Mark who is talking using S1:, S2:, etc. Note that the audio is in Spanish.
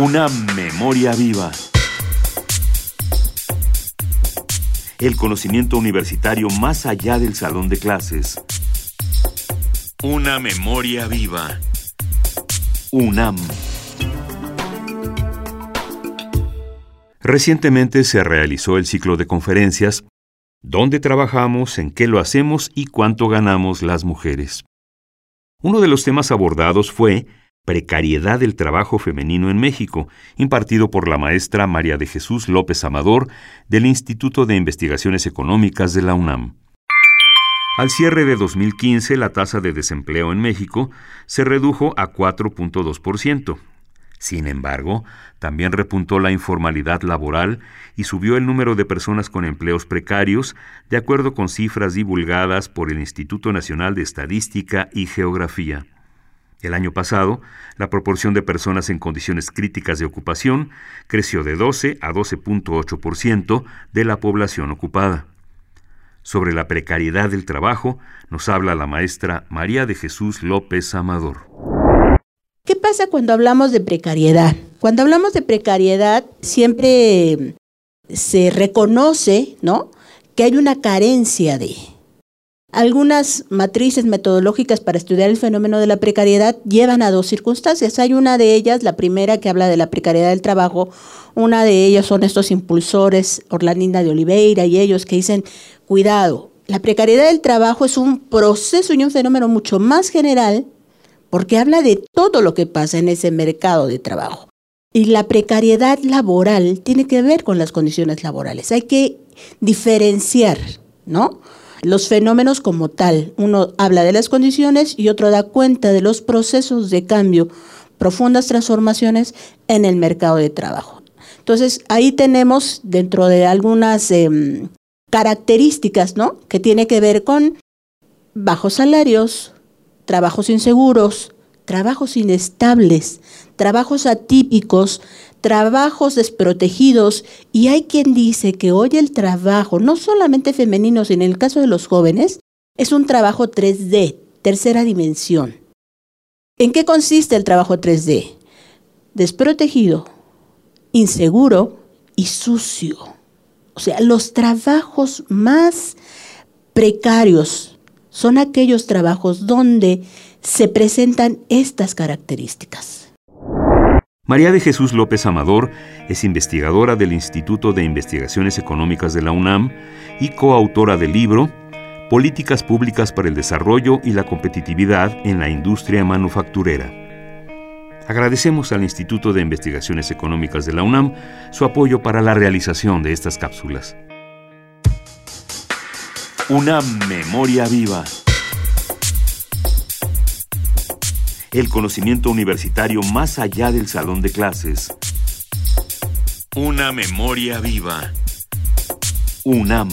S1: Una memoria viva. El conocimiento universitario más allá del salón de clases. Una memoria viva. UNAM. Recientemente se realizó el ciclo de conferencias ¿Dónde trabajamos? ¿En qué lo hacemos? ¿Y cuánto ganamos las mujeres? Uno de los temas abordados fue Precariedad del Trabajo Femenino en México, impartido por la maestra María de Jesús López Amador del Instituto de Investigaciones Económicas de la UNAM. Al cierre de 2015, la tasa de desempleo en México se redujo a 4.2%. Sin embargo, también repuntó la informalidad laboral y subió el número de personas con empleos precarios, de acuerdo con cifras divulgadas por el Instituto Nacional de Estadística y Geografía. El año pasado, la proporción de personas en condiciones críticas de ocupación creció de 12 a 12.8% de la población ocupada. Sobre la precariedad del trabajo nos habla la maestra María de Jesús López Amador.
S2: ¿Qué pasa cuando hablamos de precariedad? Cuando hablamos de precariedad siempre se reconoce, ¿no? Que hay una carencia de, algunas matrices metodológicas para estudiar el fenómeno de la precariedad llevan a dos circunstancias. Hay una de ellas, la primera que habla de la precariedad del trabajo, una de ellas son estos impulsores, Orlandina de Oliveira y ellos que dicen, cuidado, la precariedad del trabajo es un proceso y un fenómeno mucho más general porque habla de todo lo que pasa en ese mercado de trabajo. Y la precariedad laboral tiene que ver con las condiciones laborales. Hay que diferenciar, ¿no? Los fenómenos como tal. Uno habla de las condiciones y otro da cuenta de los procesos de cambio, profundas transformaciones en el mercado de trabajo. Entonces, ahí tenemos dentro de algunas em, características, ¿no? Que tiene que ver con bajos salarios, trabajos inseguros, trabajos inestables, trabajos atípicos, trabajos desprotegidos y hay quien dice que hoy el trabajo, no solamente femenino, sino en el caso de los jóvenes, es un trabajo 3D, tercera dimensión. ¿En qué consiste el trabajo 3D? Desprotegido, inseguro y sucio. O sea, los trabajos más precarios son aquellos trabajos donde se presentan estas características.
S1: María de Jesús López Amador es investigadora del Instituto de Investigaciones Económicas de la UNAM y coautora del libro Políticas Públicas para el Desarrollo y la Competitividad en la Industria Manufacturera. Agradecemos al Instituto de Investigaciones Económicas de la UNAM su apoyo para la realización de estas cápsulas. Una memoria viva. el conocimiento universitario más allá del salón de clases. Una memoria viva. UNAM.